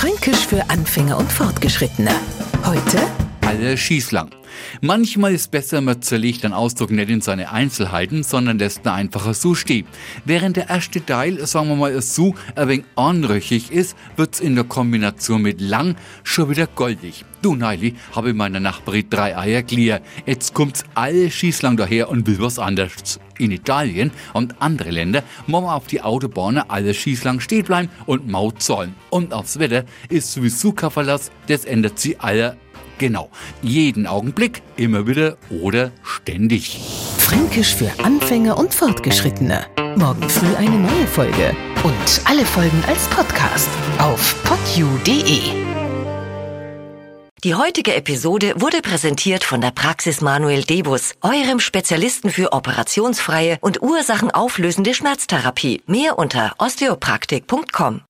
Fränkisch für Anfänger und Fortgeschrittene. Heute alle schießlang. Manchmal ist besser, man zerlegt den Ausdruck nicht in seine Einzelheiten, sondern lässt ihn einfacher so stehen. Während der erste Teil, sagen wir mal so, ein wenig anröchig ist, wird's in der Kombination mit lang schon wieder goldig. Du, Neili, habe meiner Nachbarin drei Eier clear. Jetzt kommt's alle schießlang daher und will was anderes. In Italien und andere Länder muss man auf die Autobahnen alle schießlang stehen bleiben und Maut zahlen. Und aufs Wetter ist sowieso kein Verlass, das ändert sie alle Genau, jeden Augenblick, immer wieder oder ständig. Fränkisch für Anfänger und Fortgeschrittene. Morgen früh eine neue Folge. Und alle Folgen als Podcast auf podu.de. Die heutige Episode wurde präsentiert von der Praxis Manuel Debus, eurem Spezialisten für operationsfreie und ursachenauflösende Schmerztherapie. Mehr unter osteopraktik.com.